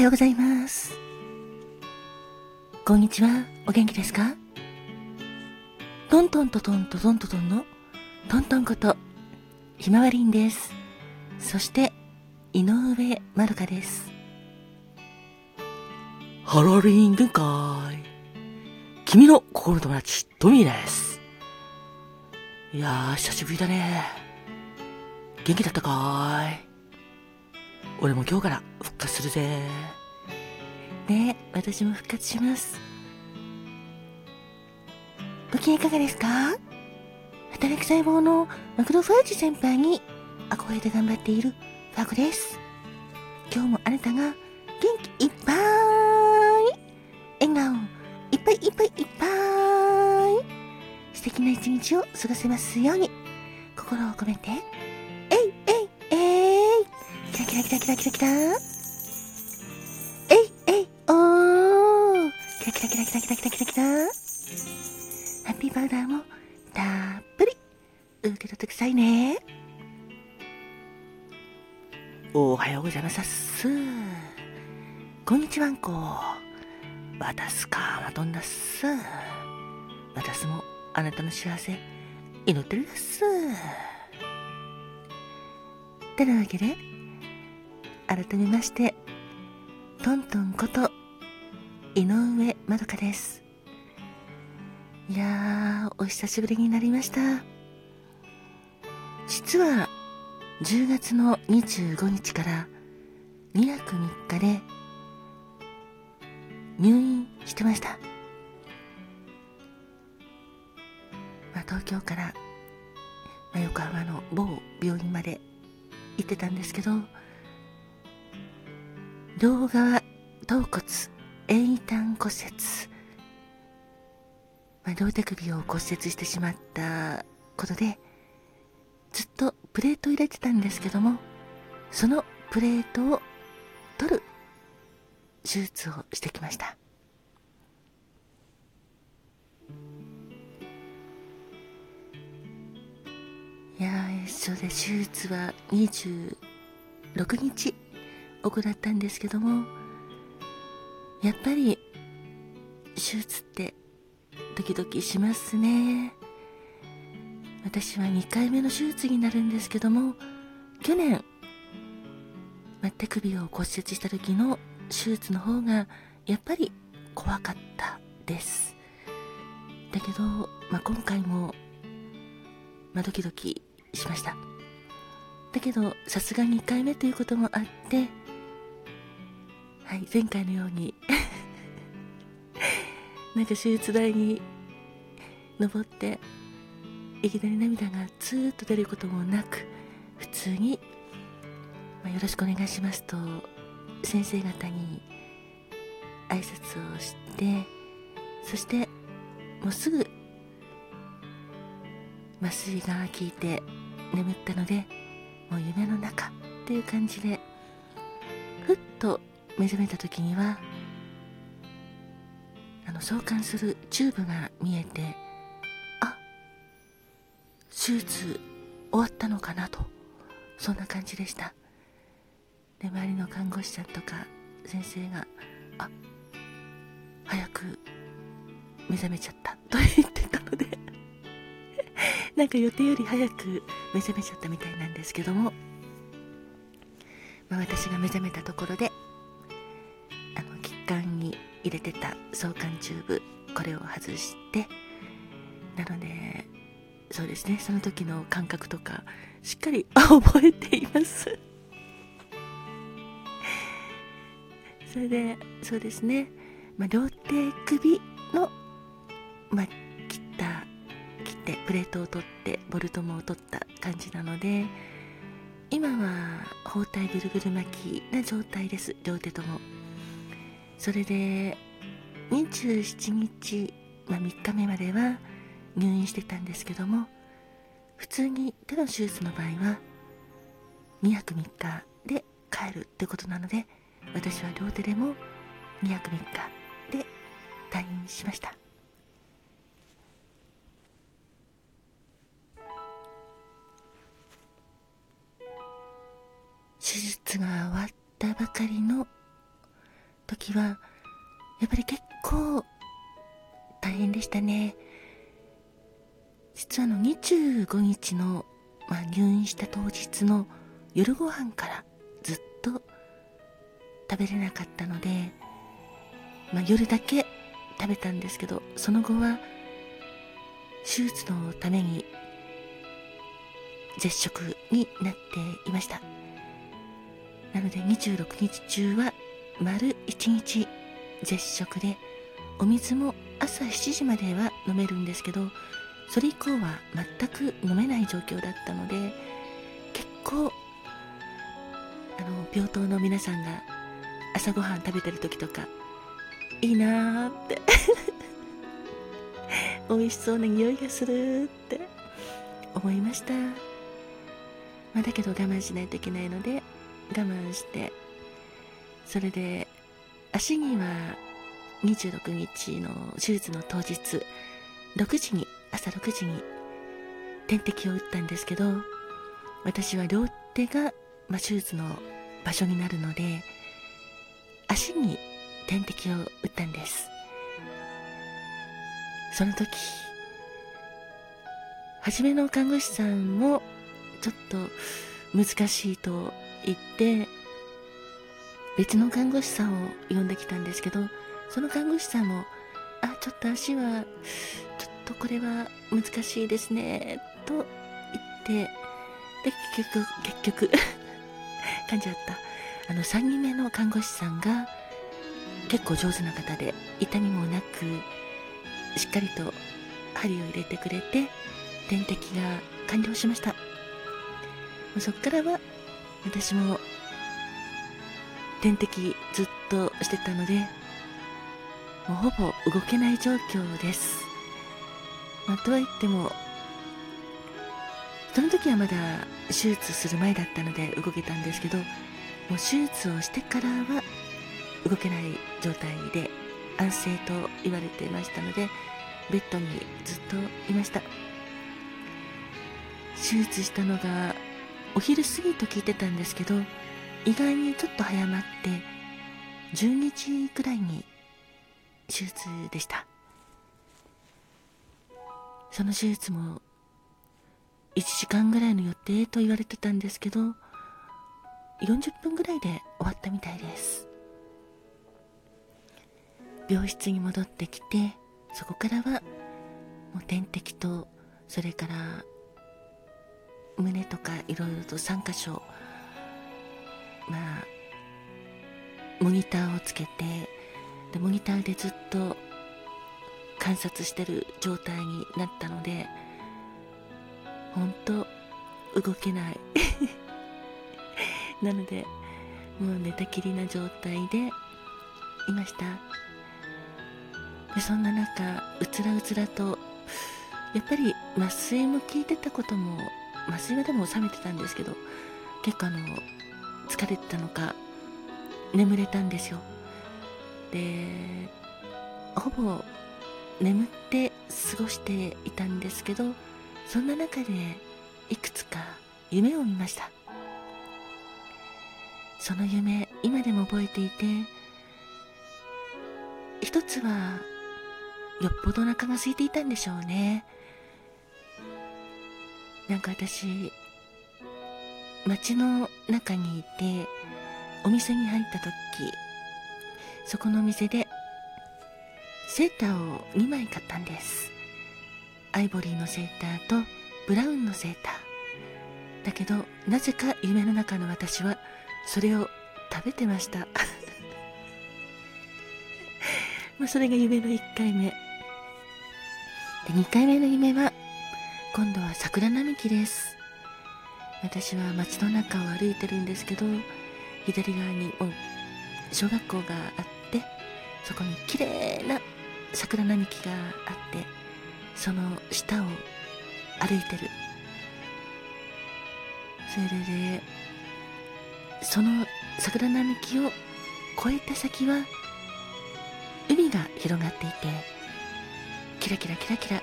おはようございます。こんにちは。お元気ですか？トントントトントトントトンのトントンことひまわりんです。そして井上まるかです。ハロリン限界。君の心の友達、トミーです。いやー、久しぶりだね。元気だったかーい？俺も今日から復活するぜ。ねえ、私も復活します。ご機嫌いかがですか？働く細胞のマクロファージ先輩に憧れて頑張っているファコです。今日もあなたが元気いっぱい笑顔いっぱいいっぱいいっぱい素敵な一日を過ごせますように心を込めてキラキラキラキラキラ。キラえいえいおー。キラキラキラキラキラキラキラ。キラハッピーパウダーもたっぷり。受け取ってくださいね。おはようございます。っすこんにちはんこわたすかまとんだっす。わたすもあなたの幸せ祈ってるっす。てなわけで改めましてトントンこと井上まどかです。いやーお久しぶりになりました。実は10月の25日から2泊3日で入院してました、まあ、東京から、まあ、横浜の某病院まで行ってたんですけど両側頭骨遠位端骨折、まあ、両手首を骨折してしまったことでずっとプレートを入れてたんですけどもそのプレートを取る手術をしてきました。いやーそうで手術は26日。行ったんですけどもやっぱり手術ってドキドキしますね。私は2回目の手術になるんですけども去年、ま手首を骨折した時の手術の方がやっぱり怖かったです。だけど、まあ、今回も、まあ、ドキドキしました。だけどさすがに1回目ということもあってはい前回のように。なんか手術台に登っていきなり涙がツーッと出ることもなく普通に、まあ、よろしくお願いしますと先生方に挨拶をしてそしてもうすぐ麻酔が効いて眠ったのでもう夢の中っていう感じでふっと目覚めた時にはあの相関するチューブが見えてあ手術終わったのかなとそんな感じでした。で周りの看護師さんとか先生が「あ早く目覚めちゃった」と言ってたので なんか予定より早く目覚めちゃったみたいなんですけども、まあ、私が目覚めたところで管に入れてた相関チューブこれを外してなのでそうですねその時の感覚とかしっかり 覚えています。それでそうですね、まあ、両手首の、まあ、切った切ってプレートを取ってボルトも取った感じなので今は包帯ぐるぐる巻きな状態です。両手とも。それで27日、まあ、3日目までは入院してたんですけども普通に手の手術の場合は2泊3日で帰るってことなので私は両手でも2泊3日で退院しました。手術が終わったばかりの時はやっぱり結構大変でしたね。実はあの25日の、まあ、入院した当日の夜ご飯からずっと食べれなかったので、まあ、夜だけ食べたんですけどその後は手術のために絶食になっていました。なので26日中は丸1日絶食でお水も朝7時までは飲めるんですけどそれ以降は全く飲めない状況だったので結構あの病棟の皆さんが朝ごはん食べてる時とかいいなーって 美味しそうな匂いがするって思いました、まあ、だけど我慢しないといけないので我慢してそれで足には26日の手術の当日6時に朝6時に点滴を打ったんですけど私は両手が、まあ、手術の場所になるので足に点滴を打ったんです。その時初めの看護師さんもちょっと難しいと言って別の看護師さんを呼んできたんですけどその看護師さんもあちょっと足はちょっとこれは難しいですねと言ってで結局結局 感じちゃった。あの3人目の看護師さんが結構上手な方で痛みもなくしっかりと針を入れてくれて点滴が完了しました。そこからは私も点滴ずっとしてたのでもうほぼ動けない状況です、まあ、とは言ってもその時はまだ手術する前だったので動けたんですけどもう手術をしてからは動けない状態で安静と言われていましたのでベッドにずっといました。手術したのがお昼過ぎと聞いてたんですけど意外にちょっと早まって12時くらいに手術でした。その手術も1時間ぐらいの予定と言われてたんですけど40分ぐらいで終わったみたいです。病室に戻ってきてそこからはもう点滴とそれから胸とかいろいろと3箇所まあモニターをつけてでモニターでずっと観察してる状態になったので本当動けない。なのでもう寝たきりな状態でいました。でそんな中うつらうつらとやっぱり麻酔も効いてたことも麻酔はでも収めてたんですけど結構あの疲れてたのか眠れたんですよでほぼ眠って過ごしていたんですけどそんな中でいくつか夢を見ました。その夢今でも覚えていて一つはよっぽどお腹が空いていたんでしょうね。なんか私街の中にいてお店に入った時そこのお店でセーターを2枚買ったんです。アイボリーのセーターとブラウンのセーター。だけどなぜか夢の中の私はそれを食べてました。まあそれが夢の1回目。で2回目の夢は今度は桜並木です。私は街の中を歩いてるんですけど左側に小学校があってそこに綺麗な桜並木があってその下を歩いてる。それでその桜並木を越えた先は海が広がっていてキラキラキラキラ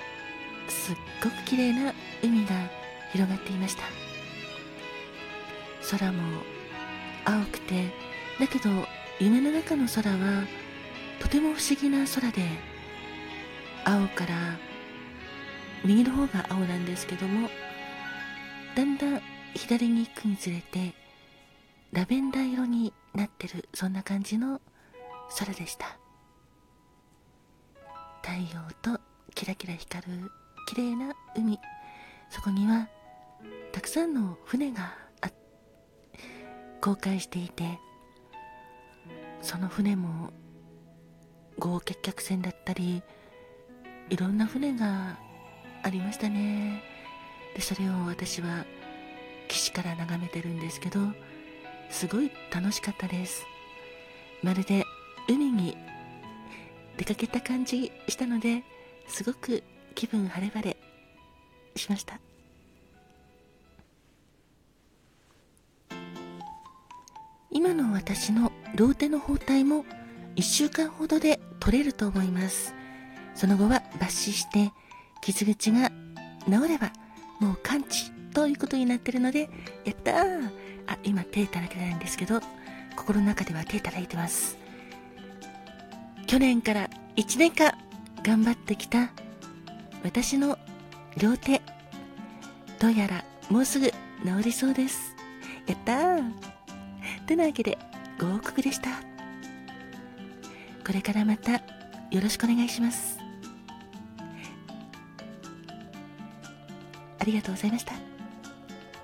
すっごく綺麗な海が広がっていました。空も青くてだけど夢の中の空はとても不思議な空で青から右の方が青なんですけどもだんだん左に行くにつれてラベンダー色になってるそんな感じの空でした。太陽とキラキラ光る綺麗な海。そこにはたくさんの船が航海していてその船も豪傑客船だったりいろんな船がありましたね。でそれを私は岸から眺めてるんですけどすごい楽しかったです。まるで海に出かけた感じしたのですごく気分晴れ晴れしました。今の私の両手の包帯も1週間ほどで取れると思います。その後は抜歯して傷口が治ればもう完治ということになってるのでやったー。あ今手叩いてないんですけど心の中では手叩いてます。去年から1年間頑張ってきた私の両手どうやらもうすぐ治りそうです。やったー。てなわけでご報告でした。これからまたよろしくお願いします。ありがとうございました。